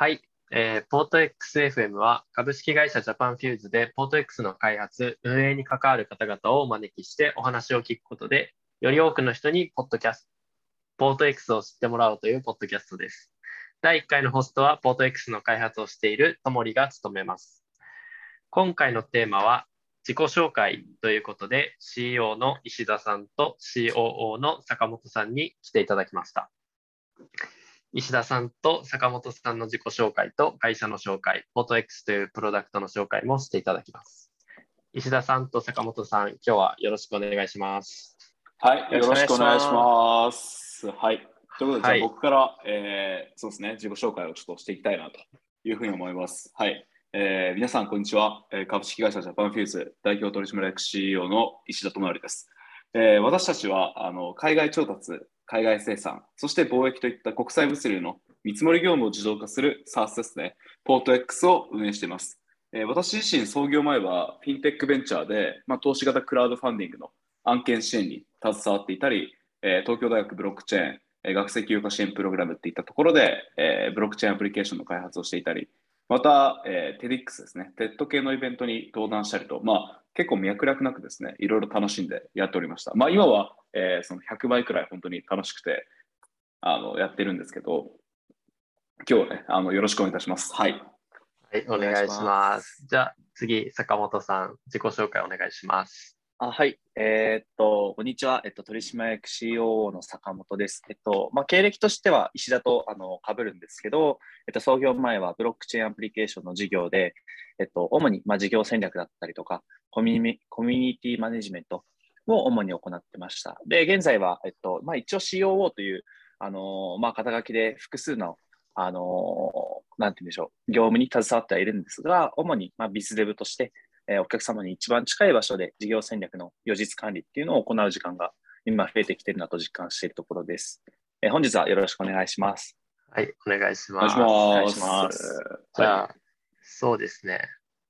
はい、えー、ポート XFM は株式会社ジャパンフューズでポート X の開発、運営に関わる方々をお招きしてお話を聞くことで、より多くの人にポッドキャスト、ポート X を知ってもらおうというポッドキャストです。第1回のホストはポート X の開発をしているともりが務めます。今回のテーマは自己紹介ということで CEO の石田さんと COO の坂本さんに来ていただきました。石田さんと坂本さんの自己紹介と会社の紹介、フォト X というプロダクトの紹介もしていただきます。石田さんと坂本さん、今日はよろしくお願いします。はい、よろしくお願いします。はい。ということで、はい、じゃあ僕から、えー、そうですね、自己紹介をちょっとしていきたいなというふうに思います。はい。えー、皆さん、こんにちは。株式会社ジャパンフューズ代表取締役 CEO の石田智則です。えー、私たちはあの海外調達、海外生産、そして貿易といった国際物流の見積もり業務を自動化する SARS ですね、ポート X を運営しています。えー、私自身、創業前はフィンテックベンチャーで、まあ、投資型クラウドファンディングの案件支援に携わっていたり、えー、東京大学ブロックチェーン、えー、学生起業家支援プログラムっていったところで、えー、ブロックチェーンアプリケーションの開発をしていたり、また、えー、TEDx ですね、TED 系のイベントに登壇したりと、まあ、結構脈絡なくですね、いろいろ楽しんでやっておりました。まあ、今は、えー、その100倍くらい本当に楽しくて、あのやってるんですけど、今日はね、あのよろしくお願いいたします。はい。はい、お願いします。じゃあ次、坂本さん、自己紹介お願いします。あはい、えー、っと、こんにちは、えっと、取締役 COO の坂本です。えっと、まあ、経歴としては石田とあの被るんですけど、えっと、創業前はブロックチェーンアプリケーションの事業で、えっと、主に、まあ、事業戦略だったりとかコミュニ、コミュニティマネジメントを主に行ってました。で、現在は、えっと、まあ、一応 COO というあのまあ、肩書きで複数の、あのなんて言うんでしょう、業務に携わってはいるんですが、主に、まあ、ビスデブとして、えー、お客様に一番近い場所で事業戦略の予実管理っていうのを行う時間が今増えてきているなと実感しているところです。えー、本日はよろしくお願いします。はい、お願いします。お願いします。じゃあ、はい、そうですね。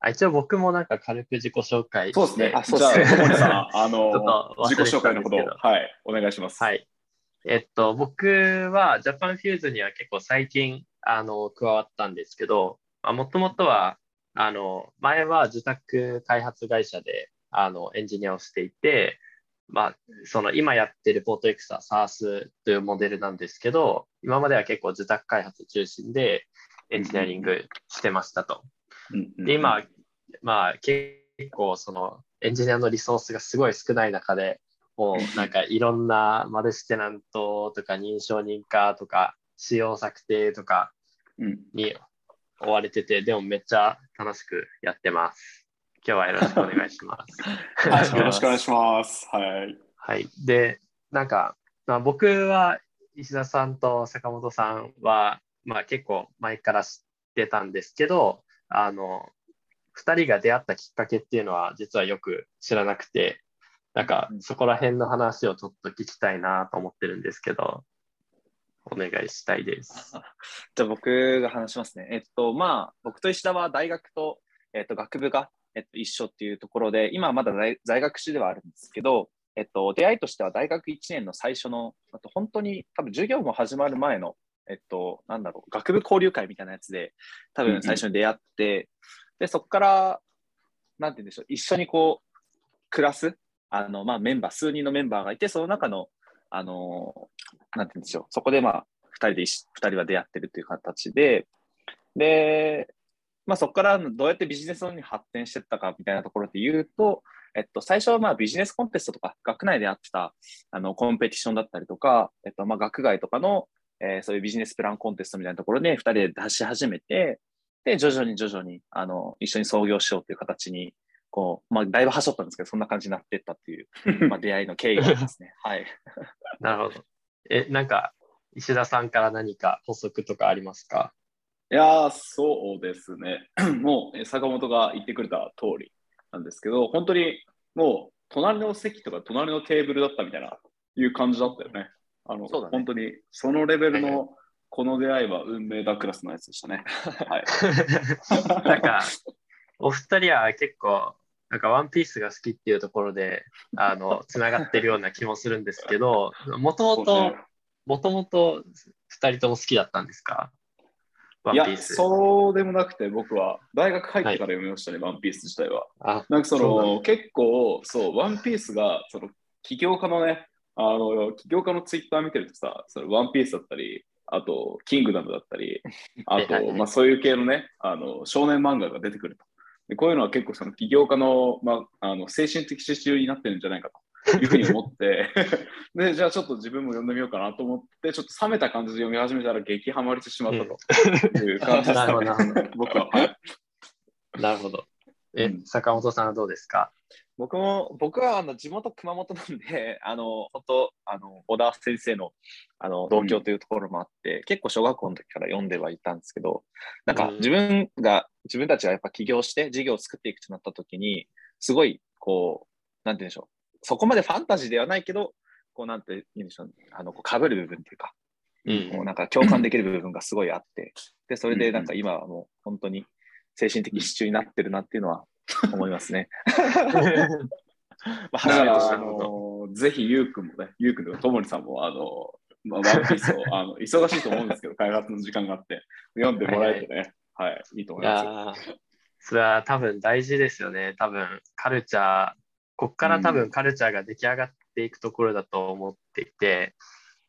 あ一応僕もなんか軽く自己紹介そうですね。あ、そうですね。ともりさん、あの、自己紹介のことを、はい、お願いします。はい。えっと、僕はジャパンフューズには結構最近あの加わったんですけど、もともとはあの前は受託開発会社であのエンジニアをしていて、まあ、その今やってるポートエクサ SARS というモデルなんですけど、今までは結構受託開発中心でエンジニアリングしてましたと。で今、まあ、結構そのエンジニアのリソースがすごい少ない中で、もう なんかいろんなマルチテナントとか認証認可とか仕様策定とかに追われてて、でもめっちゃ楽しくやってます。今日はよろしくお願いします。はい、よろしくお願いします。はい。はい。で、なんか、まあ、僕は石田さんと坂本さんは、まあ、結構前から知ってたんですけど、あの、2人が出会ったきっかけっていうのは実はよく知らなくて、なんかそこら辺の話をちょっと聞きたいなと思ってるんですけど、お願いしたいです。じゃあ僕が話しますね。えっと、まあ、僕と石田は大学と、えっと、学部が、えっと、一緒っていうところで、今はまだ在学中ではあるんですけど、えっと、出会いとしては大学1年の最初の、あと本当に多分授業も始まる前の、えっと、なんだろう、学部交流会みたいなやつで、多分最初に出会って、うんで、そこから、なんて言うんでしょう、一緒にこう、暮らすあの、まあ、メンバー、数人のメンバーがいて、その中の、あの、なんて言うんでしょう、そこで、まあ、2人で、2人は出会ってるという形で、で、まあ、そこからどうやってビジネスに発展していったかみたいなところで言うと、えっと、最初はまあビジネスコンテストとか、学内でやってたあのコンペティションだったりとか、えっと、まあ学外とかの、えー、そういうビジネスプランコンテストみたいなところで2人で出し始めて、で、徐々に徐々にあの一緒に創業しようという形にこう、まあ、だいぶはしょったんですけど、そんな感じになってったっていう、まあ、出会いの経緯がありますね。はい。なるほど。え、なんか、石田さんから何か補足とかありますか？いやそうですね。もう、坂本が言ってくれた通りなんですけど、本当にもう、隣の席とか隣のテーブルだったみたいな、いう感じだったよね。あの、ね、本当に、そのレベルの、この出会いは運命だクラスのやつでしたね。はい。なんか、お二人は結構、なんかワンピースが好きっていうところで、あの、つながってるような気もするんですけど、もともと、もともと二人とも好きだったんですか？いや、そうでもなくて、僕は大学入ってから読みましたね、はい、ワンピース自体は。なんかその結構、そう、ワンピースが、その起業家のね、あの起業家のツイッター見てるとさ、そのワンピースだったり、あと、キングダムだったり、あと、まあ、そういう系のね、あの少年漫画が出てくると。でこういうのは結構その起業家の,、まあ、あの精神的支柱になってるんじゃないかと いうふうに思ってで、じゃあちょっと自分も読んでみようかなと思って、ちょっと冷めた感じで読み始めたら激ハマりしてしまったという感じですね、僕は。なるほど。え、うん、坂本さんはどうですか？僕も、僕はあの地元熊本なんで、あの、本当あの、小田先生のあの同郷というところもあって、うん、結構小学校の時から読んではいたんですけど、なんか自分が、自分たちがやっぱ起業して事業を作っていくとなった時に、すごい、こう、なんて言うんでしょう。そこまでファンタジーではないけど、こうなんて言うんでしょう、あの、こう被る部分っていうか、うん、もうなんか共感できる部分がすごいあって、で、それでなんか今はもう本当に精神的支柱になってるなっていうのは思いますね。まあ、あのぜひ、ゆうくんもね、ゆうくんとかともりさんも、あの、まあ、ワンピースを あの忙しいと思うんですけど、開発の時間があって、読んでもらえてね、はい、はい、いいと思います。それは多分大事ですよね。多分カルチャー、こっから多分カルチャーが出来上がっていくところだと思っていて、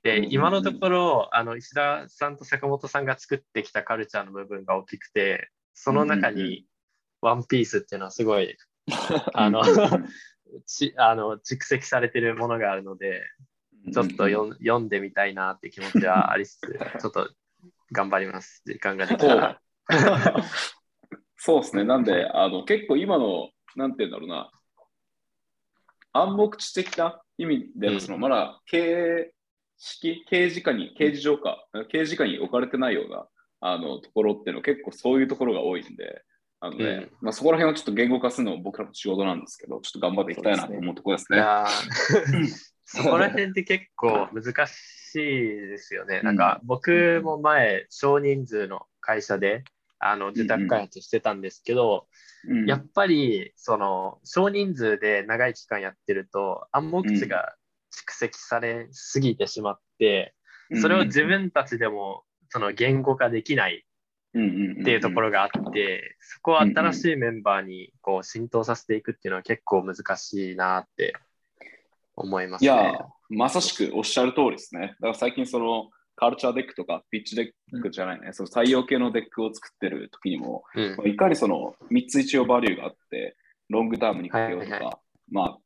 で、今のところ、あの石田さんと坂本さんが作ってきたカルチャーの部分が大きくて、その中にワンピースっていうのはすごい、あのちあの蓄積されてるものがあるので、ちょっと読んでみたいなって気持ちはありつつ、ちょっと頑張ります、時間ができたら。そうですね、なんであの結構今の、なんて言うんだろうな、暗黙知的な意味での、その、まだ刑式、刑事課に、刑事上か、刑事課に置かれてないようなあのところっていうのは結構そういうところが多いんで、あのね、うん、まあ、そこら辺をちょっと言語化するのも僕らの仕事なんですけど、ちょっと頑張っていきたいなと思うところですね。そこら辺って結構難しいですよね。なんか僕も前、少人数の会社であの受託開発してたんですけど、うん、やっぱりその少人数で長い期間やってると暗黙知が蓄積されすぎてしまって、それを自分たちでもその言語化できないっていうところがあって、そこを新しいメンバーにこう浸透させていくっていうのは結構難しいなって思います、ね、いや、まさしくおっしゃる通りですね。だから最近その culture deck とか pitch deck じゃないね、うん、その採用系の deck を作ってる時にも、うん、いかにその3つ一応バリューがあって、long term にかけようとか、はいはい、まあ、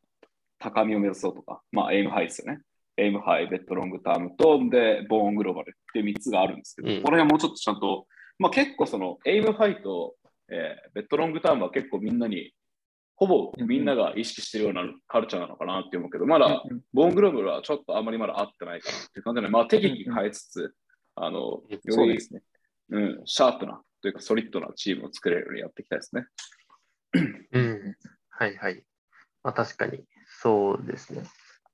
高みを目指そうとか、まあ、 aim high ですよね。 aim high、bet long term と、で、 born global っていう3つがあるんですけど、うん、この辺はもうちょっとちゃんとまあ、結構その aim high と、えー、 bet long term は結構みんなに、ほぼみんなが意識してるようなカルチャーなのかなって思うけど、まだ born global はちょっとあまりまだ合ってないかなっていう感じで、まあ、適宜変えつつ、あの、よりですね、うん、シャープなというかソリッドなチームを作れるようにやっていきたいですね。うん、はいはい。まあ、確かにそうですね。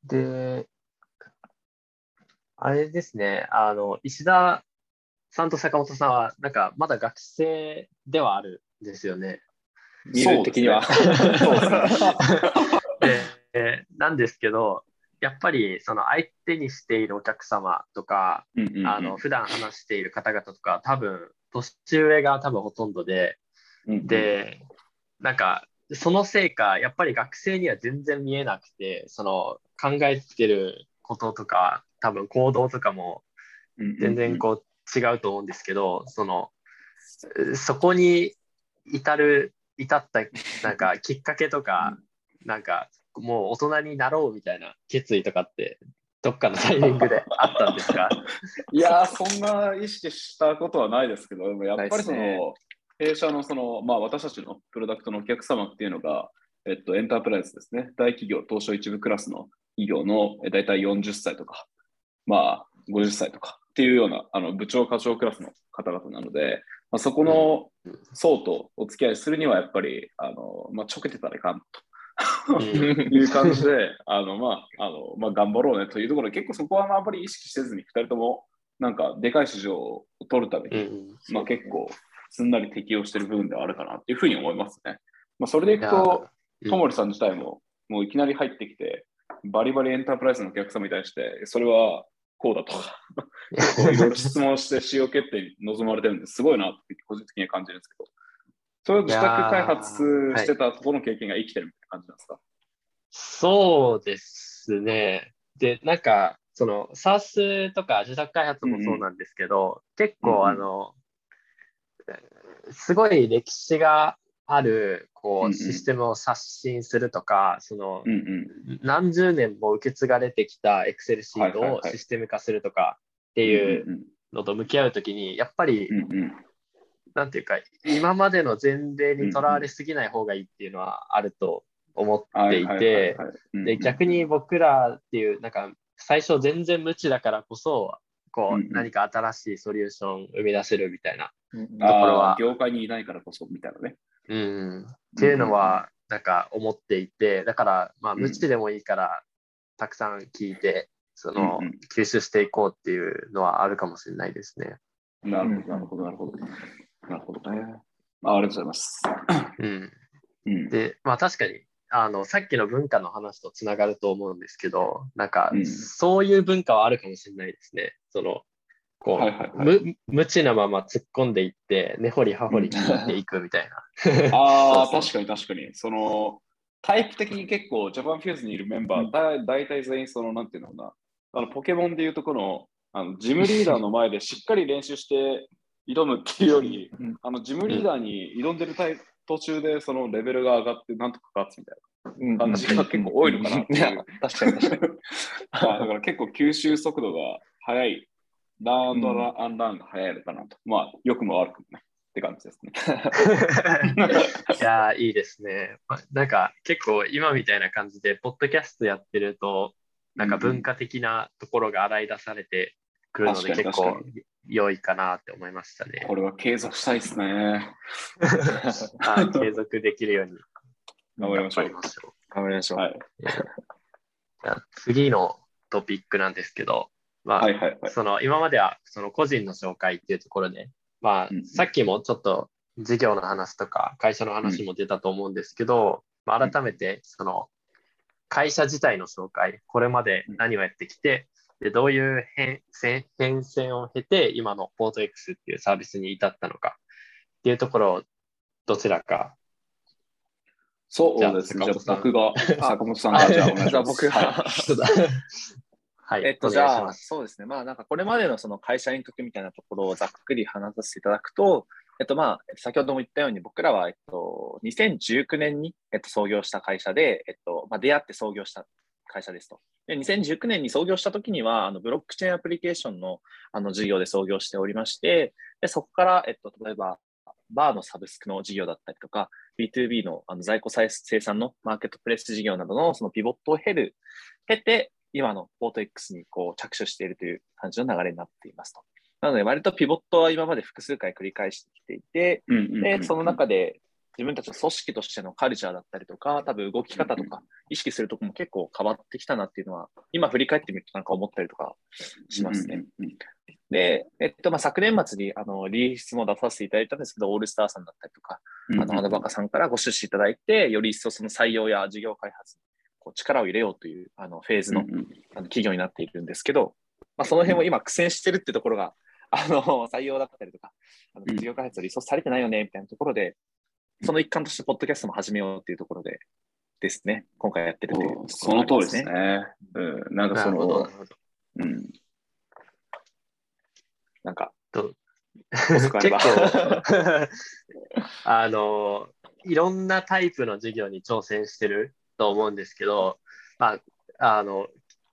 で、あれですね、あの、石田さんと坂本さんは、なんかまだ学生ではあるんですよね。見る的には。でなんですけど、やっぱりその相手にしているお客様とか、うんうんうん、あの普段話している方々とか、多分年上が多分ほとんどで、うんうん、で、なんかそのせいか、やっぱり学生には全然見えなくて、その考えてることとか、多分行動とかも全然こう違うと思うんですけど、その、そこに至る、至ったなんかきっかけとか、なんかもう大人になろうみたいな決意とかって、どっかのタイミングであったんですか？いやそんな意識したことはないですけど、でもやっぱりその、ね、弊社のその、まあ、私たちのプロダクトのお客様っていうのが、えっと、エンタープライズですね、大企業、東証一部クラスの企業の大体40歳とか、まあ、50歳とかっていうようなあの部長、課長クラスの方々なので、まあ、そこの層とお付き合いするにはやっぱり、あのまあ、ちょけてたらいかんという感じで、あのまああのまあ、頑張ろうねというところで、結構そこはあまり意識せずに、2人ともなんかでかい市場を取るために、まあ、結構すんなり適用している部分ではあるかなというふうに思いますね。まあ、それでいくと、ともりさん自体ももういきなり入ってきて、バリバリエンタープライズのお客様に対して、それはこうだとか、いろいろ質問して使用決定に臨まれてるんです。ごいなって個人的には感じるんですけど、それを自宅開発してたところの経験が生きてるみたいな感じなんですか、そうですね。で、なんか、その SARS とか自宅開発もそうなんですけど、うん、結構あの、すごい歴史があるこうシステムを刷新するとか、その、何十年も受け継がれてきた Excel シートをシステム化するとかっていうのと向き合うときに、やっぱり、なんていうか、今までの前例にとらわれすぎない方がいいっていうのはあると思っていて、で逆に僕らっていう、なんか最初全然無知だからこそ、こう、何か新しいソリューション生み出せるみたいなところは。業界にいないからこそみたいなね。うん。っていうのは、なんか思っていて、だから、まあ、無知でもいいから、たくさん聞いて、その、吸収していこうっていうのはあるかもしれないですね。なるほど、なるほど、なるほど。なるほどね。あありがとうございます。うん。で、まあ確かに、あのさっきの文化の話とつながると思うんですけど、なんか、うん、そういう文化はあるかもしれないですね。そのこう、はいはいはい、無無知なまま突っ込んでいって、根掘り葉掘り聞いていくみたいな。ああ、確かに確かに。そのタイプ的に結構、ジャパンフューズにいるメンバー、うん、だ大体全員、その、なんていうのかな、あのポケモンでいうとこのあのジムリーダーの前でしっかり練習して挑むっていうより、うん、あのジムリーダーに挑んでるタイプ、途中でそのレベルが上がってなんとか勝つみたいな感じが結構多いのかなっていう。確かに確かに。だから結構吸収速度が速い、ラウンドランランが速いのかなと。まあ、よくも悪くもね。って感じですね。いやいいですね。なんか結構今みたいな感じで、ポッドキャストやってると、なんか文化的なところが洗い出されてくるので、結構良いかなって思いましたね。これは継続したいですね。継続できるように頑張りましょう。頑張りましょう。はい、次のトピックなんですけど、まあ、その今まではその個人の紹介っていうところで、まあ、うん、さっきもちょっと事業の話とか会社の話も出たと思うんですけど、うん、まあ、改めてその会社自体の紹介、これまで何をやってきて、でどういう変変遷を経て、今のポート X っていうサービスに至ったのかっていうところを、どちらか。そうですね。じゃあ僕が、坂本さんが、じゃあ。僕が。はい。えっと、じゃあ、そうですね。まあ、なんかこれまでのその会社遠隔みたいなところをざっくり話させていただくと、えっと、まあ、先ほども言ったように、僕らは、えっと、2019年に、えっと、創業した会社で、えっと、まあ、出会って創業した会社ですと。で2019年に創業した時には、あのブロックチェーンアプリケーションのあの事業で創業しておりまして、でそこから、えっと、例えば、バーのサブスクの事業だったりとか、B2B のあの在庫生産のマーケットプレス事業などのそのピボットを経る、経て、今のポート X にこう着手しているという感じの流れになっていますと。なので、割とピボットは今まで複数回繰り返してきていて、で、その中で自分たちの組織としてのカルチャーだったりとか、多分動き方とか、意識するところも結構変わってきたなっていうのは、今振り返ってみるとなんか思ったりとかしますね。で、えっと、まあ、昨年末にあのリリースも出させていただいたんですけど、オールスターさんだったりとか、あの、アドバカさんからご出資いただいて、より一層その採用や事業開発にこう力を入れようというあのフェーズの,、あの企業になっているんですけど、まあ、その辺を今苦戦してるってところが、あの採用だったりとか、あの事業開発リソースされてないよねみたいなところで、その一環としてポッドキャストも始めようっていうところでですね、今回やってるという、ね、その通りですね。うん、なんかその、うん。なんか、と 結構 あの、いろんなタイプの授業に挑戦してると思うんですけど、まあ、あの、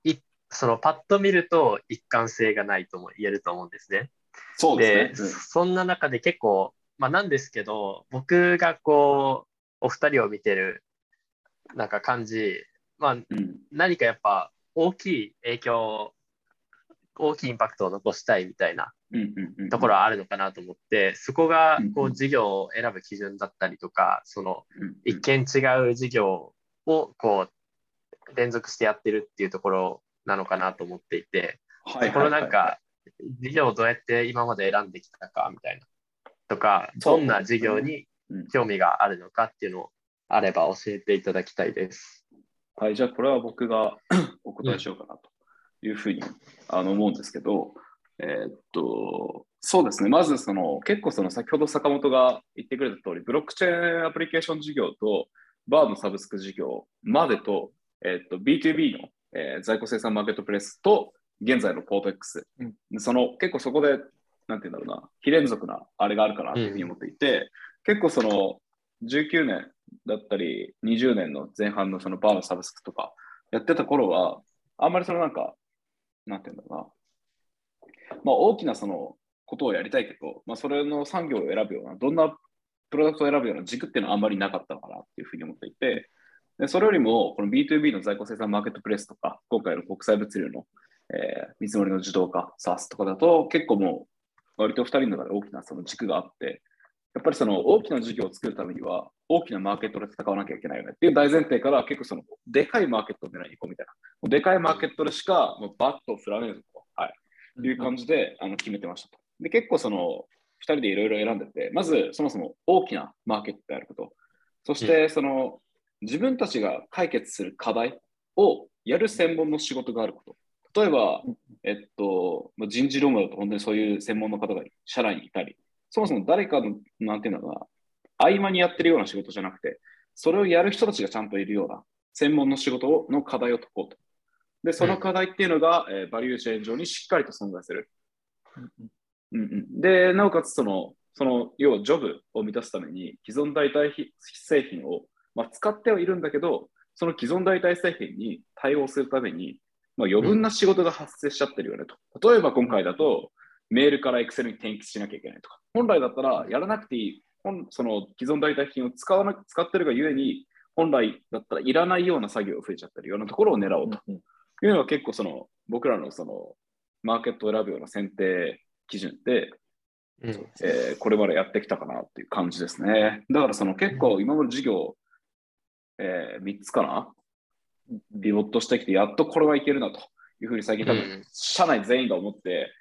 いそのパッと見ると一貫性がないとも言えると思うんですね。そうですね。で、うん、そんな中で結構まあ、なんですけど、僕がこう、お二人を見てる、なんか感じ、まあ、うん、何かやっぱ大きい影響、大きいインパクトを残したいみたいなところはあるのかなと思って、そこがこう事業を選ぶ基準だったりとか、その一見違う事業をこう連続してやってるっていうところなのかなと思っていて、そこのなんか事業をどうやって今まで選んできたかみたいなとか、どんな授業に興味があるのかっていうのをあれば教えていただきたいです。はい、じゃあこれは僕がお答えしようかなと。いうふうにあの思うんですけど、えー、っと、そうですね、まずその結構その先ほど坂本が言ってくれた通り、ブロックチェーンアプリケーション事業とバーのサブスク事業までと、えー、っと B2B の、えー、在庫生産マーケットプレスと現在のポート X、うん、その結構そこで、なんて言うんだろうな、非連続なあれがあるかなというふうに思っていて、うん、結構その19年だったり20年の前半のそのバーのサブスクとかやってた頃は、あんまりそのなんか、なんて言うんだろうな、まあ、大きなそのことをやりたいけど、まあ、それの産業を選ぶような、どんなプロダクトを選ぶような軸っていうのはあんまりなかったのかなっていうふうに思っていて、でそれよりも、この B2B の在庫生産マーケットプレスとか、今回の国際物流の、えー、見積もりの自動化、SARS とかだと、結構もう、割と2人の中で大きなその軸があって、やっぱりその大きな事業を作るためには、大きなマーケットで戦わなきゃいけないよねっていう大前提から、結構その、でかいマーケットを狙いに行こうみたいな。でかいマーケットでしか、もうバットを振られると、はい、いう感じで、あの決めてましたと。で、結構その、2人でいろいろ選んでて、まずそもそも大きなマーケットであること、そしてその、自分たちが解決する課題をやる専門の仕事があること。例えば、えっと、人事労務だと本当にそういう専門の方が社内にいたり、そもそも誰かの、なんていうんだろうな、合間にやってるような仕事じゃなくて、それをやる人たちがちゃんといるような専門の仕事の課題を解こうと。で、その課題っていうのが、うん、えー、バリューチェーン上にしっかりと存在する。うんうん、で、なおかつその、その要はジョブを満たすために既存代替製品を、まあ、使ってはいるんだけど、その既存代替製品に対応するために、まあ、余分な仕事が発生しちゃってるよねと。例えば今回だと、メールから Excel に転記しなきゃいけないとか。本来だったらやらなくていい、その既存代替品を使わな使ってるがゆえに、本来だったらいらないような作業が増えちゃってるようなところを狙おうと。いうのは結構その僕らのそのマーケットを選ぶような選定基準で、うん、えー、これまでやってきたかなっていう感じですね。だからその結構今まで授業、えー、3つかな？ピボットしてきて、やっとこれはいけるなというふうに最近多分、社内全員が思って、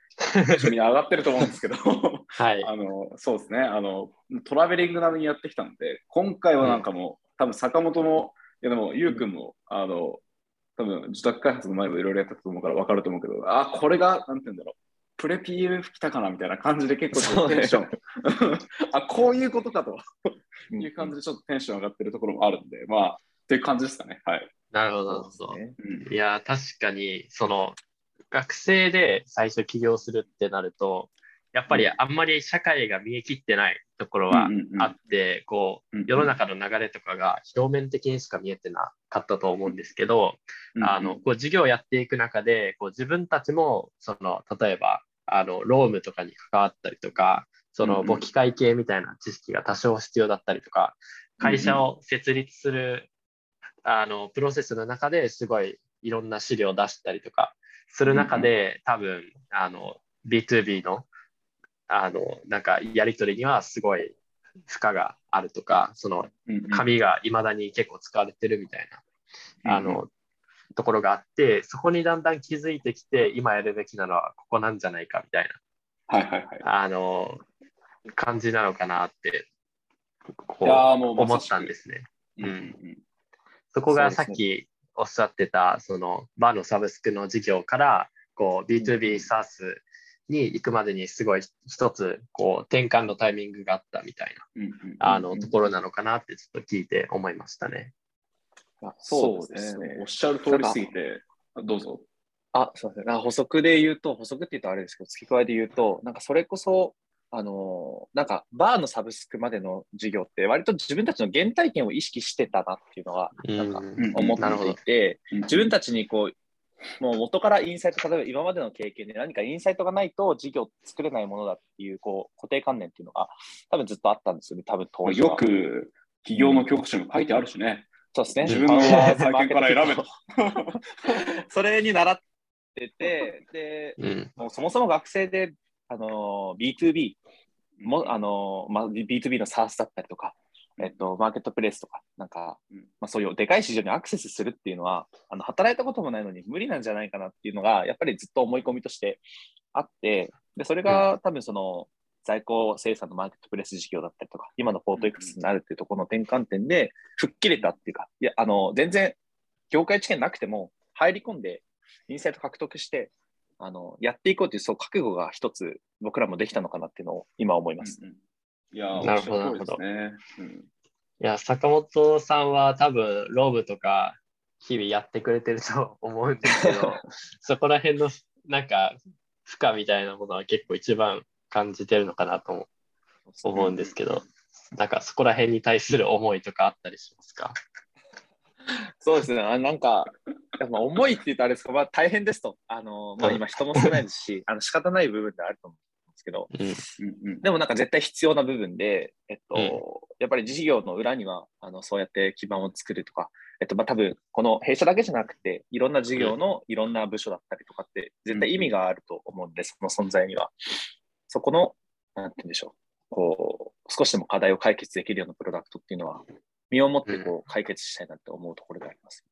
みんな上がってると思うんですけど。はい、あのそうですね。あの、トラベリング並みにやってきたんで、今回はなんかもう、うん、多分坂本も、いやでも、ゆうくんも、あの、多分自宅開発の前もいろいろやったと思うから分かると思うけど、あ、これが、なんて言うんだろう、プレ PMF 来たかなみたいな感じで結構テンション、あ、こういうことかという感じでちょっとテンション上がってるところもあるんで、まあ、っていう感じですかね。はい。なるほど、なるほど。いや、確かに、その、学生で最初起業するってなると、やっぱりあんまり社会が見え切ってないところはあって、こう、世の中の流れとかが表面的にしか見えてなかったと思うんですけど、あの、こう、事業をやっていく中で、こう、自分たちも、その、例えば、あの、ロームとかに関わったりとか、その、簿記会計みたいな知識が多少必要だったりとか、会社を設立する、あの、プロセスの中ですごいいろんな資料を出したりとかする中で、多分、あの、B2B のあの、なんかやり取りにはすごい負荷があるとか、その紙がいまだに結構使われてるみたいな、あの、ところがあって、そこにだんだん気づいてきて、今やるべきなのはここなんじゃないかみたいな、はいはいはい、あの、感じなのかなって、こう思ったんですね。うん、そこがさっきおっしゃってた、そのバーのサブスクの事業から、こう B2B サースに行くまでにすごい一つこう転換のタイミングがあったみたいな、あのところなのかなってちょっと聞いて思いましたね。そうですね。おっしゃる通りすぎて、どうぞ。あ、すみません。補足で言うと、補足って言うとあれですけど、付け加えで言うと、なんかそれこそ、あのなんかバーのサブスクまでの授業って割と自分たちの原体験を意識してたなっていうのはなんか思っていて、自分たちにこうもう元からインサイト、例えば今までの経験で何かインサイトがないと事業作れないものだっていうこう固定観念っていうのが多分ずっとあったんですよね、多分当時よく企業の教科書に書いてあるしね。そうですね。自分の先から選べと。それに習ってて、で、うん、もうそもそも学生であの B2B もあの、まあ、B2B の SARS だったりとか、えっと、マーケットプレイスとか、なんか、まあ、そういうでかい市場にアクセスするっていうのは、あの働いたこともないのに無理なんじゃないかなっていうのが、やっぱりずっと思い込みとしてあって、でそれが多分その、在庫生産のマーケットプレス事業だったりとか、今のポート X になるっていうところの転換点で、吹っ切れたっていうか、いや、あの、全然業界知見なくても入り込んでインサイト獲得して、あのやっていこうというそう覚悟が一つ僕らもできたのかなっていうのを今思います。うんうんいやー、なるほどおっしゃる通りですね。うん。いや、坂本さんは多分、ローブとか、日々やってくれてると 思うんですけど、そこら辺の、なんか、負荷みたいなものは結構一番感じてるのかなとも思うんですけど、なんかそこら辺に対する思いとかあったりしますか？そうですね、あなんか、やっぱ重いって言うとあれですか、まあ、大変ですと、あのまあ、今、人も少ないですし、あの仕方ない部分であると思けど、うん。でもなんか絶対必要な部分で、えっとうんやっぱり事業の裏にはあのそうやって基盤を作るとか、えっとまあ、多分この弊社だけじゃなくて、いろんな事業のいろんな部署だったりとかって、絶対意味があると思うんです、その存在には。そこの、なんて言うんでしょう、こう、少しでも課題を解決できるようなプロダクトっていうのは、身をもってこう解決したいなって思うところであります。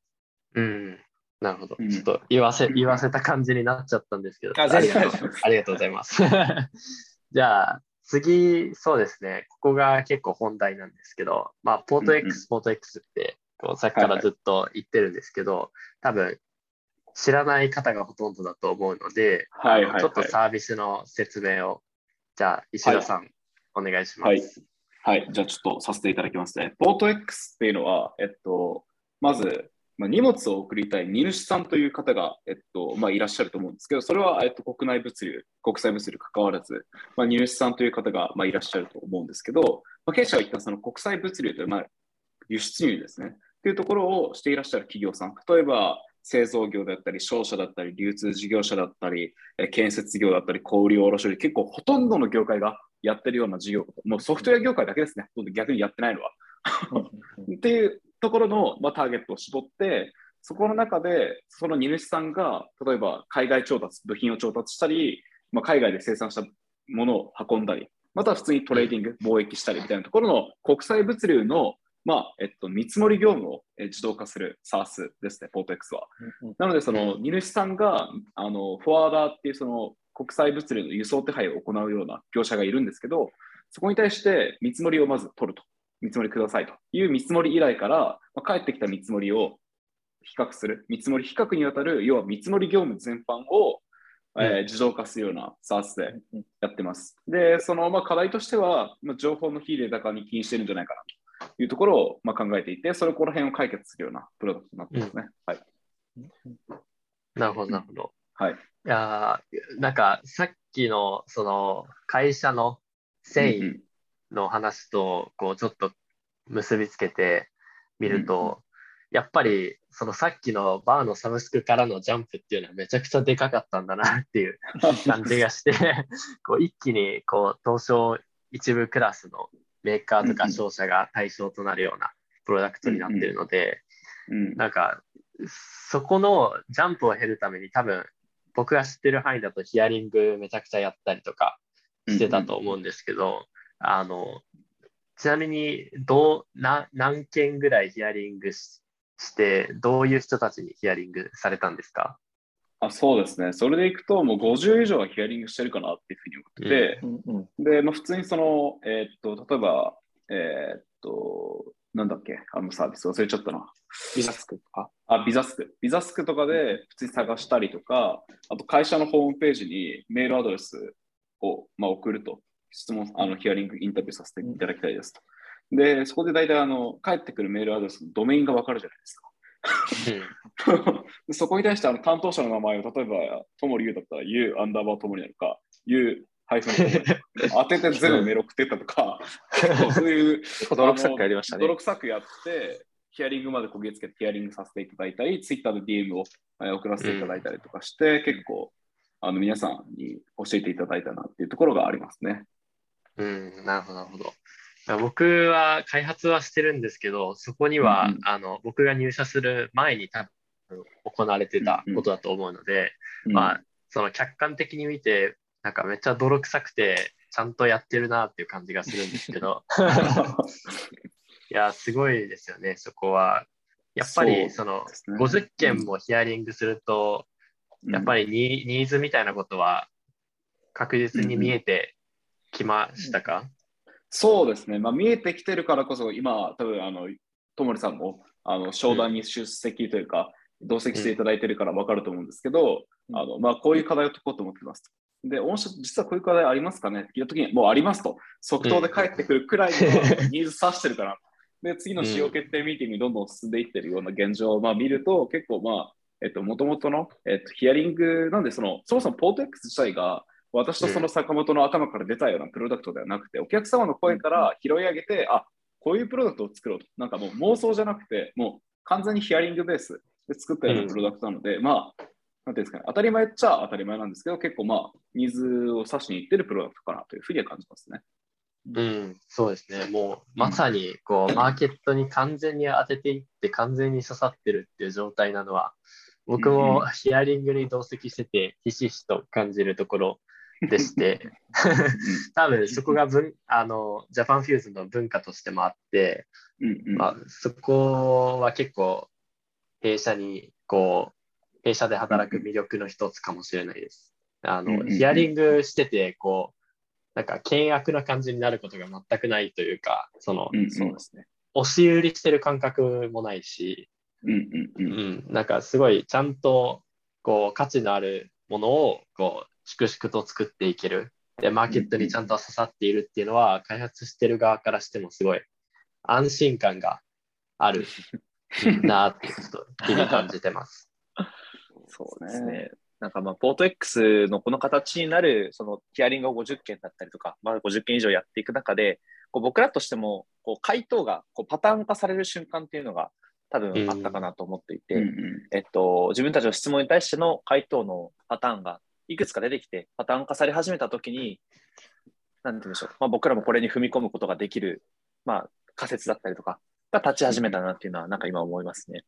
うん。なるほど。うん。ちょっと言わせ、言わせた感じになっちゃったんですけど、ありがとう。ありがとうございます。じゃあ、次、そうですね、ここが結構本題なんですけど、まあ、ポートうんうん。X、ポート X って、こうさっきからずっと言ってるんですけど、多分、知らない方がほとんどだと思うので、はいはいはい。ちょっとサービスの説明を、じゃあ、石田さん、お願いします。はい。はい、じゃあちょっとさせていただきますね。ポート X っていうのは、えっと、まず、まあ、荷物を送りたい荷主さんという方が、えっとまあ、いらっしゃると思うんですけど、それは、えっと、国内物流、国際物流関わらず、まあ、荷主さんという方が、まあ、いらっしゃると思うんですけど、まあ、弊社が言ったその国際物流という、まあ、輸出入ですね。というところをしていらっしゃる企業さん、例えば製造業だったり、商社だったり、流通事業者だったり、え建設業だったり、小売卸売、結構ほとんどの業界がやってるような事業、もうソフトウェア業界だけですね、逆にやってないのは。っていうところの、まあ、ターゲットを絞って、そこの中で、その荷主さんが、例えば海外調達、部品を調達したり、まあ、海外で生産したものを運んだり、または普通にトレーディング、貿易したりみたいなところの国際物流の、まあえっと、見積もり業務をえ自動化する SaaS ですね、 PortX は。なので、その荷主さんがあのフォワーダーっていうその国際物流の輸送手配を行うような業者がいるんですけど、そこに対して見積もりをまず取ると、見積もりくださいという見積もり依頼から、まあ、返ってきた見積もりを比較する、見積もり比較にあたる、要は見積もり業務全般を、えー自動化するような SARS でやってます。で、そのまあ課題としては、まあ、情報の非データ化に起因してるんじゃないかなというところをまあ考えていて、それこら辺を解決するようなプロダクトになってますね。はい。なるほど、なるほど。はい。いやーなんかさっきのその会社の繊維うんの話とこうちょっと結びつけてみると、やっぱりそのさっきのバーのサブスクからのジャンプっていうのはめちゃくちゃでかかったんだなっていう 感じがしてこう一気にこう東証一部クラスのメーカーとか商社が対象となるようなプロダクトになってるので、うんなんか、そこのジャンプを減るために多分、僕が知ってる範囲だとヒアリングめちゃくちゃやったりとかしてたと思うん。ですけど、あの、ちなみに、どう、な、何件ぐらいヒアリングしして、どういう人たちにヒアリングされたんですか？あそうですね。それでいくと、もう50以上はヒアリングしてるかなっていうふうに思ってて、うんうんで、まあ、普通にその、えーっと、例えば、えーっと、なんだっけ、あのサービス忘れちゃったな。ビザスクとか？あ、ビザスク。ビザスクとかで普通に探したりとか、あと会社のホームページにメールアドレスを、まあ、送ると。質問、あのヒアリング、インタビューさせていただきたいですと。で、そこで大体あの、返ってくるメールアドレスのドメインがわかるじゃないですか。で そこに対してあの担当者の名前を例えば、ともりゆうだったら U アンダーバーともりなのか、U ハイフン当てて全部メール送ってったとか、そういう泥臭くやりましたね。泥臭くやって、ヒアリングまでこぎつけてヒアリングさせていただいたり、ツイッターで DM をえー送らせていただいたりとかして、結構あの皆さんに教えていただいたなっていうところがありますね。うん、なるほど、なるほど。僕は開発はしてるんですけど、そこには、うんうん。あの僕が入社する前に多分行われてたことだと思うので、まあ、その客観的に見て、なんかめっちゃ泥臭くて、ちゃんとやってるなっていう感じがするんですけど、いや、すごいですよね、そこは。やっぱり、その、ね50件もヒアリングすると、やっぱり、ニーズみたいなことは確実に見えてきましたか、そうですね、まあ、見えてきてるからこそ、今、多分あの、ともりさんもあの商談に出席というか、同席していただいてるから分かると思うんですけど、うん。あのまあ、こういう課題を解こうと思ってます。と。で、御社、実はこういう課題ありますかね？って聞いたときに、もうありますと、即答で返ってくるくらいのニーズ指してるから、で、次の使用決定ミーティングにどんどん進んでいってるような現状を、まあ、見ると、結構、まあ、えっと、もともとの、えっと、ヒアリングなんで、その、そもそもポート X 自体が、私とその坂本の頭から出たようなプロダクトではなくて、お客様の声から拾い上げて、あこういうプロダクトを作ろうと。なんかもう妄想じゃなくて、もう完全にヒアリングベースで作ったようなプロダクトなので、まあ、なんていうんですかね、当たり前っちゃ当たり前なんですけど、結構まあ、ニーズを指しにいってるプロダクトかなというふうには感じますね。うん、そうですね。もうまさにこう マーケットに完全に当てていって完全に刺さってるっていう状態なのは、僕もヒアリングに同席しててひしひしと感じるところでして、多分そこが文あのジャパンフューズの文化としてもあって、うんうん。まあ、そこは結構弊社にこう弊社で働く魅力の一つかもしれないです。あのうんうんうん。ヒアリングしててこうなんか険悪な感じになることが全くないというかその、うんうん。そうですね。押し売りしてる感覚もないし、うんうんううんん、なんかすごいちゃんとこう価値のあるものをこう粛々と作っていける。でマーケットにちゃんと刺さっているっていうのは開発してる側からしてもすごい。安心感がある なってちょっと日々感じてます。そうですね。なんかまあ、ポート X のこの形になる、そのヒアリングを50件だったりとか、まあ、50件以上やっていく中で、こう僕らとしても、こう回答がこうパターン化される瞬間っていうのが多分あったかなと思っていて、うんうん。えっと、自分たちの質問に対しての回答のパターンがいくつか出てきて、パターン化され始めたときに、なんて言うんでしょう、まあ、僕らもこれに踏み込むことができる、まあ、仮説だったりとかが立ち始めたなっていうのは、なんか今思いますね。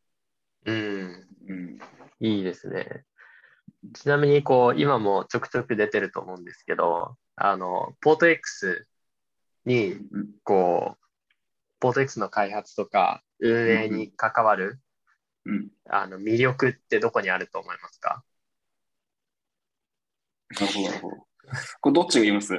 うん、うん。いいですね。ちなみにこう今もちょくちょく出てると思うんですけど、あのポート X にうんこうポート X の開発とか運営に関わる、うん。あの魅力ってどこにあると思いますか？なるほど、なるほど。これどっちが言います？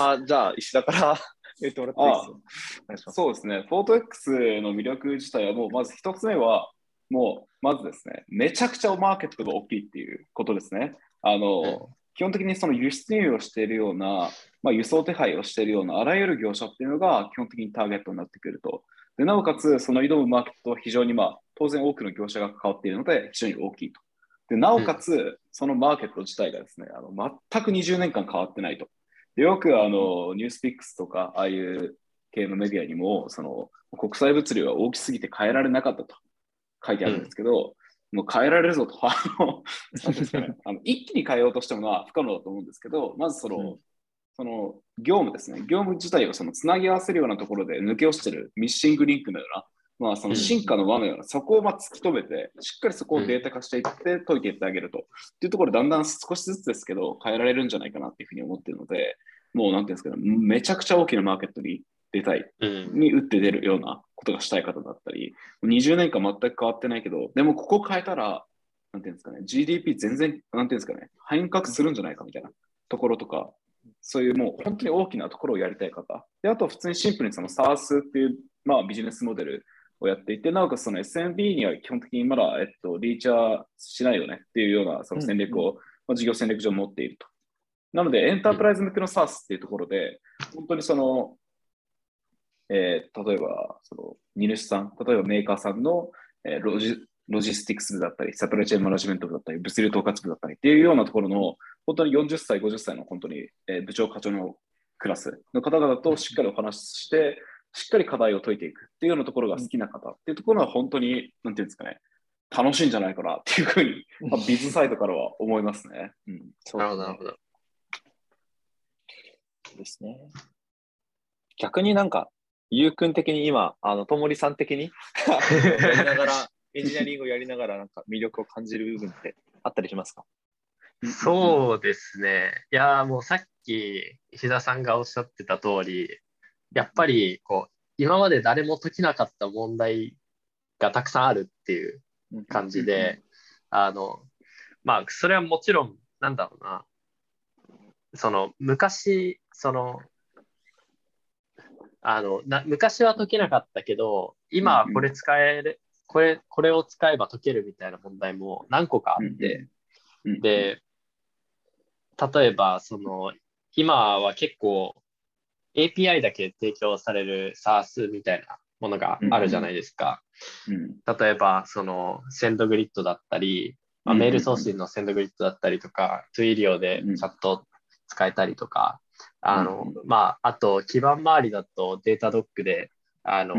あじゃあ、石田から 言ってもらっていいですか。そうですね。フォート X の魅力自体はもうまず一つ目は、もうまずですね、めちゃくちゃマーケットが大きいっていうことですね。あの、うん基本的にその輸出入をしているような、まあ、輸送手配をしているようなあらゆる業者っていうのが基本的にターゲットになってくると。でなおかつ、その挑むマーケットは非常に、まあ、当然多くの業者が関わっているので、非常に大きいと。でなおかつ、そのマーケット自体がですね、あの全く20年間変わってないと。でよくあのニュースピックスとか、ああいう系のメディアにも、その国際物流が大きすぎて変えられなかったと。書いてあるんですけど、もう変えられるぞと。あのですかね。あの一気に変えようとしてものは不可能だと思うんですけど、まずその、うん。その業務ですね、業務自体をそのつなぎ合わせるようなところで抜け落ちてるミッシングリンクのような、まあ、その進化の輪のような、そこをまあ突き止めて、しっかりそこをデータ化していって解いていってあげると。っていうところでだんだん少しずつですけど変えられるんじゃないかなっていうふうに思ってるので、もうなんていうんですかね、めちゃくちゃ大きなマーケットに出たいうん。に打って出るようなことがしたい方だったり、20年間全く変わってないけど、でもここ変えたら、なんていうんですかね、GDP 全然、なんていうんですかね、変革するんじゃないかみたいなところとか、そういうもう本当に大きなところをやりたい方。で、あと普通にシンプルにその SARS っていう、まあ、ビジネスモデルをやっていて、なおかつその SMB には基本的にまだ、えっと、リーチャーしないよねっていうようなその戦略を、まあ、事業戦略上持っていると。なので、エンタープライズ向けの SARS っていうところで、本当にその、えー例えば、その荷主さん、例えばメーカーさんの、えーロジロジスティクス部だったり、サプライチェーンマネジメント部だったり、物流統括部だったりっていうようなところの、本当に40歳、50歳の本当に、えー部長、課長のクラスの方々としっかりお話しして、しっかり課題を解いていくっていうようなところが好きな方っていうところは本当に、なんていうんですかね、楽しいんじゃないかなっていうふうに、まあ、ビズサイドからは思いますね。うん、そうなるほど、なるほど。ですね。逆になんか、ゆうくん的に今、あの、ともりさん的に やりながら、エンジニアリングをやりながら、なんか魅力を感じる部分ってあったりしますか？そうですね。いやー、もうさっき石田さんがおっしゃってた通り、やっぱりこう今まで誰も解きなかった問題がたくさんあるっていう感じで、あの、まあ、それはもちろん、なんだろうな、その昔、その、あのな昔は解けなかったけど、今はこれ使える、これ、これを使えば解けるみたいな問題も何個かあって、で、例えば、その、今は結構 API だけ提供される SaaS みたいなものがあるじゃないですか。例えば、その、 SendGrid だったり、まあ、メール送信の SendGrid だったりとか、 Twilio でチャット使えたりとか、あの、まあ、あと、基盤周りだと Datadog で、あの、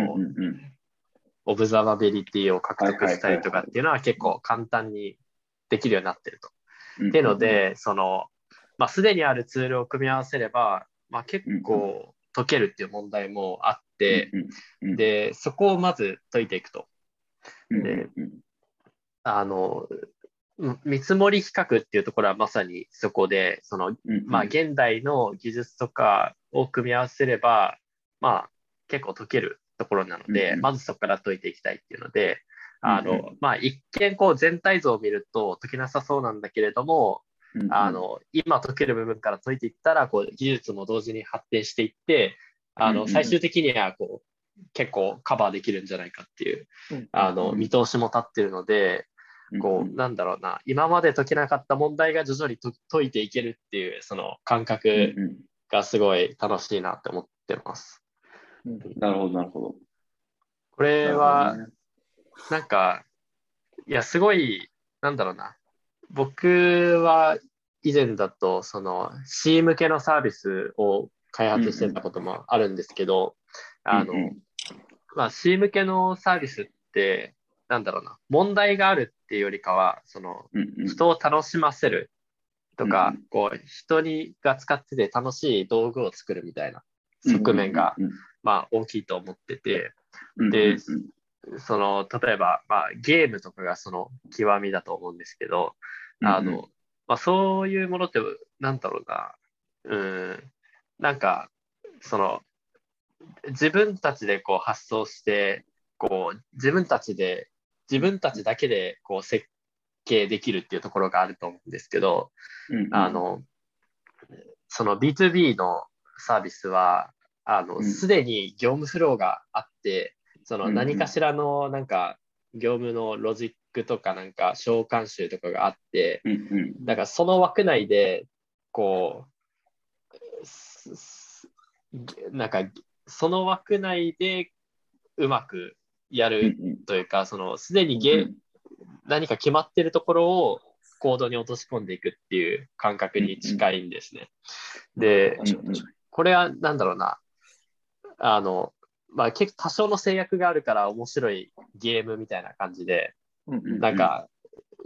オブザーバビリティを獲得したりとかっていうのは結構簡単にできるようになってると。っていうので、その、まあ、すでにあるツールを組み合わせれば、まあ、結構解けるっていう問題もあって、で、そこをまず解いていくと。で、あの、見積もり比較っていうところはまさにそこで、その、まあ、現代の技術とかを組み合わせれば、まあ、結構解けるところなので、まずそこから解いていきたいっていうので、あの、まあ、一見こう全体像を見ると解けなさそうなんだけれども、あの今解ける部分から解いていったらこう技術も同時に発展していってあの最終的にはこう結構カバーできるんじゃないかっていうあの見通しも立ってるのでこうなんだろうな今まで解けなかった問題が徐々に解いていけるっていうその感覚がすごい楽しいなって思ってます。なるほどなるほど。これはなんかいやすごいなんだろうな僕は以前だと、その C 向けのサービスを開発してたこともあるんですけど、うんうん、あの、まあ、C 向けのサービスって、なんだろうな、問題があるっていうよりかは、その、人を楽しませるとか、うんこう、人にが使ってて楽しい道具を作るみたいな側面が、まあ、大きいと思ってて、で、その、例えば、まあ、ゲームとかがその極みだと思うんですけど、あの、まあ、そういうものって、なんだろうな、うん、なんか、その、自分たちでこう発想して、こう、自分たちで、自分たちだけでこう設計できるっていうところがあると思うんですけど、あの、その B2B のサービスは、あの、すでに業務フローがあって、その何かしらのなんか業務のロジックとかなんか召喚集とかがあって、だからその枠内でこうなんかその枠内でうまくやるというか、そのすでにゲ、何か決まってるところをコードに落とし込んでいくっていう感覚に近いんですね。で、これは何だろうな、あの、まあ結構多少の制約があるから面白いゲームみたいな感じで、なんか、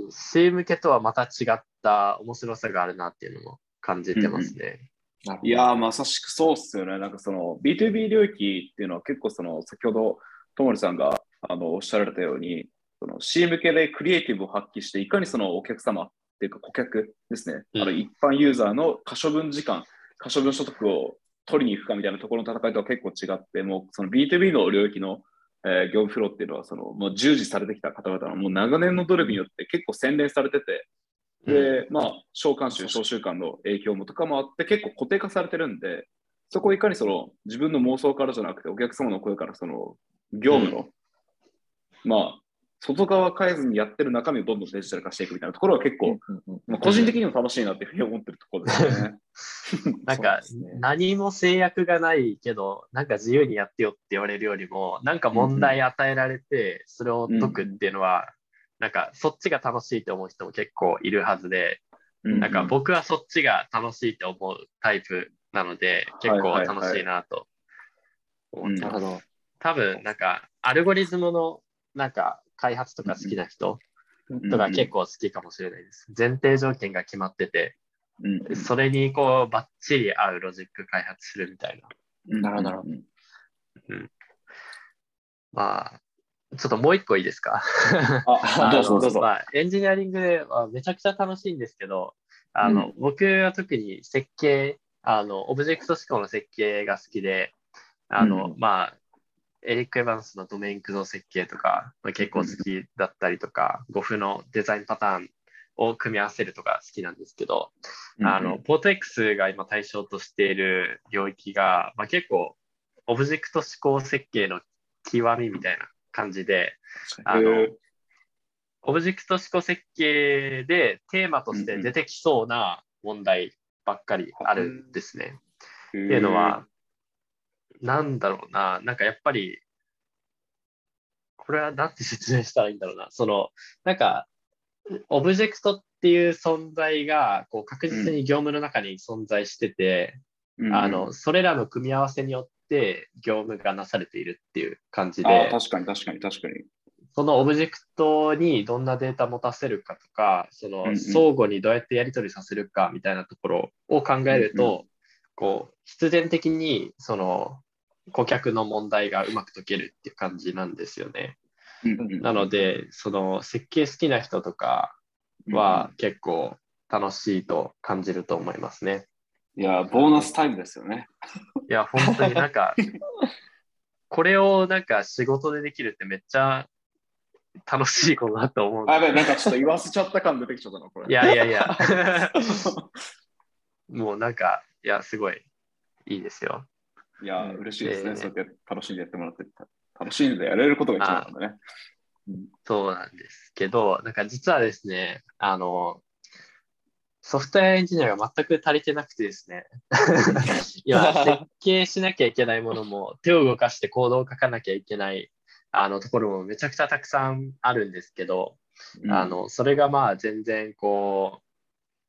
C 向けとはまた違った面白さがあるなっていうのも感じてますね。うんうん、いやまさしくそうっすよね。なんかその B2B 領域っていうのは結構その先ほどともりさんがあのおっしゃられたように、その C 向けでクリエイティブを発揮して、いかにそのお客様っていうか顧客ですね、うん、あの一般ユーザーの可処分時間、可処分所得を取りに行くかみたいなところの戦いとは結構違って、もうその B2B の領域の、えー、業務フローっていうのはそのもう従事されてきた方々のもう長年の努力によって結構洗練されてて、で、まあ、召喚集、召集感の影響もとかもあって、結構固定化されてるんで、そこをいかにその自分の妄想からじゃなくて、お客様の声からその業務の、うん、まあ、外側変えずにやってる中身をどんどんデジタル化していくみたいなところは結構、まあ、個人的にも楽しいなっていうふうに思ってるところですね。なんか、ね、何も制約がないけど、なんか自由にやってよって言われるよりも、なんか問題与えられて、それを解くっていうのは、うん、なんかそっちが楽しいと思う人も結構いるはずで、なんか僕はそっちが楽しいと思うタイプなので、結構楽しいなと思ってます。多分、なんか、アルゴリズムの、なんか、開発とか好きな人とか結構好きかもしれないです。前提条件が決まってて、それにこうバッチリ合うロジック開発するみたいな。なるほど。うん、まあ、ちょっともう一個いいですか？あ どうぞ。どうぞ、まあ。エンジニアリングではめちゃくちゃ楽しいんですけど、あの、うん、僕は特に設計、あの、オブジェクト思考の設計が好きで、あの、うん、まあ、エリック・エヴァンスのドメイン駆動設計とか、まあ、結構好きだったりとか、ゴフのデザインパターンを組み合わせるとか好きなんですけど、うん、あの、ポート X が今対象としている領域が、まあ、結構、オブジェクト指向設計の極みみたいな感じで、あの、オブジェクト指向設計でテーマとして出てきそうな問題ばっかりあるんですね。っていうのは、なんだろうな、なんかやっぱり、これはなんて説明したらいいんだろうな。その、なんか、オブジェクトっていう存在がこう確実に業務の中に存在してて、うん、あのそれらの組み合わせによって業務がなされているっていう感じで、確かに確かに確かに。そのオブジェクトにどんなデータ持たせるかとか、その相互にどうやってやり取りさせるかみたいなところを考えると、うんうん、こう必然的にその顧客の問題がうまく解けるっていう感じなんですよね。なので、その設計好きな人とかは結構楽しいと感じると思いますね。いや、ボーナスタイムですよね。いや、本当になんか、これをなんか仕事でできるってめっちゃ楽しいことだと思う。あ、なんかちょっと言わせちゃった感出てきちゃったな、これ。いやいやいや。もうなんか、いや、すごいいいですよ。いや、嬉しいですね。えー、そうやって楽しんでやってもらって。楽しんでやれることが一番なんだね。そうなんですけど、なんか実はですね、あの、ソフトウェアエンジニアが全く足りてなくてですね、今、設計しなきゃいけないものも、手を動かしてコードを書かなきゃいけないあのところもめちゃくちゃたくさんあるんですけど、うん、あのそれがまあ全然こう、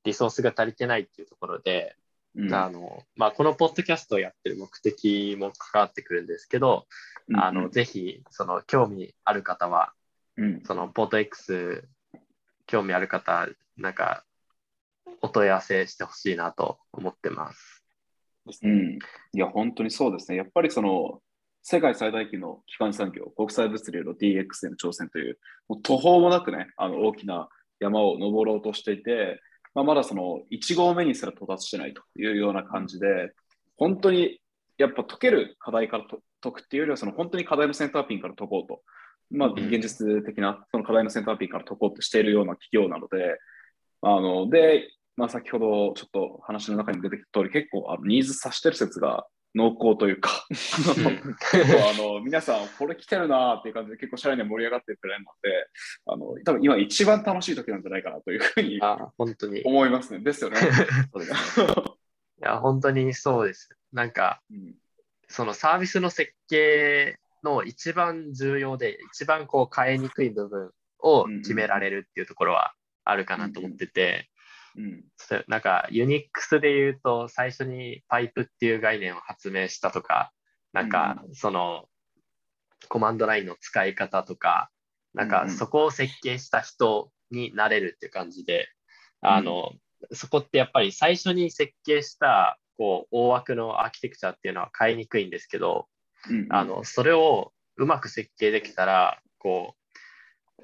リソースが足りてないっていうところで、うん、あのまあ、このポッドキャストをやってる目的も関わってくるんですけど、うん、あのぜひその興味ある方は、そのポート X 興味ある方、なんかお問い合わせしてほしいなと思ってます。うん、いや、本当にそうですね。やっぱりその世界最大級の基幹産業、国際物流の DX への挑戦という、もう途方もなくね、あの大きな山を登ろうとしていて、まあ、まだその1合目にすら到達してないというような感じで、本当にやっぱ解ける課題から解くっていうよりは、その本当に課題のセンターピンから解こうと、まあ、現実的なその課題のセンターピンから解こうとしているような企業なので、あので、まあ、先ほどちょっと話の中に出てきた通り、結構あのニーズさしてる説が濃厚というか結構あの皆さんこれ来てるなっていう感じで結構社内で盛り上がってるくらいなのであの多分今一番楽しい時なんじゃないかなというふうに本当に思いますね。ですよね。いや本当にそうです。なんか、うん、そのサービスの設計の一番重要で一番こう変えにくい部分を決められるっていうところはあるかなと思ってて、うん、なんかユニックスで言うと最初にパイプっていう概念を発明したとか、なんかそのコマンドラインの使い方とか、なんかそこを設計した人になれるっていう感じで、あの、そこってやっぱり最初に設計したこう大枠のアーキテクチャっていうのは変えにくいんですけど、あのそれをうまく設計できたらこう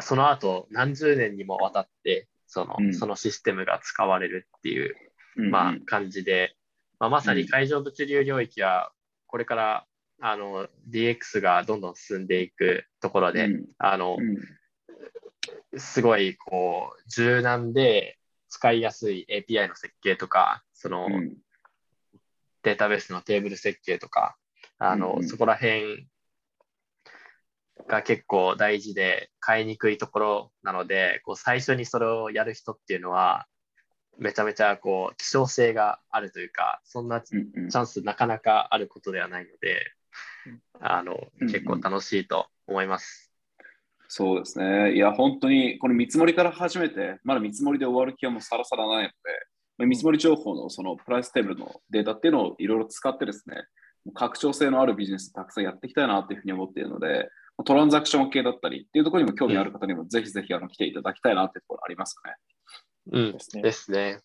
その後何十年にもわたってそのうん、そのシステムが使われるっていう、まあ、感じで、まあ、まさに海上物流領域はこれからあの DX がどんどん進んでいくところで、うん、あの、うん、すごいこう柔軟で使いやすい API の設計とかその、データベースのテーブル設計とかあの、そこら辺が結構大事で買いにくいところなのでこう最初にそれをやる人っていうのはめちゃめちゃこう希少性があるというかそんなチャンスなかなかあることではないので、あの結構楽しいと思います。そうですね。いや、本当に、この見積もりから始めて、まだ見積もりで終わる気はもうさらさらないので、見積もり情報のそのプライステーブルのデータっていうのをいろいろ使ってですね、拡張性のあるビジネスたくさんやっていきたいなというふうに思っているので、トランザクション系だったりっていうところにも興味ある方にもぜひぜひあの来ていただきたいなっていうところありますかね。うん。ですね。ですね。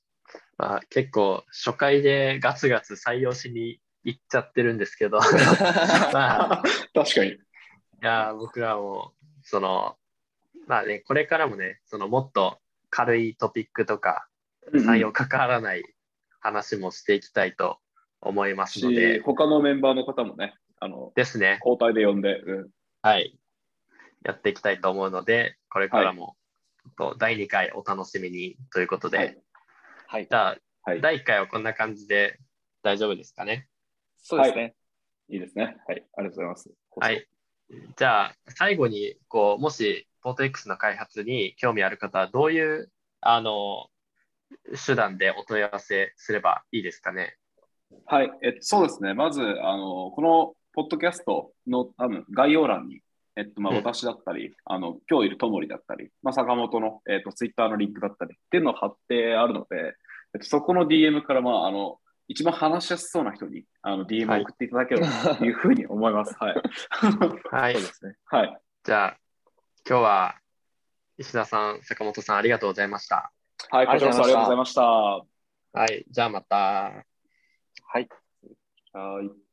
まあ、結構初回でガツガツ採用しに行っちゃってるんですけど。まあ、確かに。いや僕らもそのまあねこれからもねそのもっと軽いトピックとか採用関わらない話もしていきたいと思いますので、他のメンバーの方もねあのですね。交代で呼んで、うん、はい、やっていきたいと思うので、これからも、はい、第2回お楽しみにということで、はい、はい、じゃあ、はい、第1回はこんな感じで大丈夫ですかね？そうですね、い。いですね。はい、ありがとうございます。はい。じゃあ、最後に、こう、もし、ポート X の開発に興味ある方は、どういう、あの、手段でお問い合わせすればいいですかね？はい、えそうですね。まず、あの、このポッドキャストの多分概要欄に、えっと、まあ、私だったり、うん、あの、今日いるともりだったり、まあ、坂本の、えっと、ツイッターのリンクだったりっていうのを貼ってあるので、えっと、そこの DM から、まあ、あの、一番話しやすそうな人にあの DM を送っていただければというふうに思います。はい。はい。そうですね。はい。じゃあ、今日は石田さん、坂本さん、ありがとうございました。はい、こちらこそありがとうございました。はい、じゃあまた。はい。はい。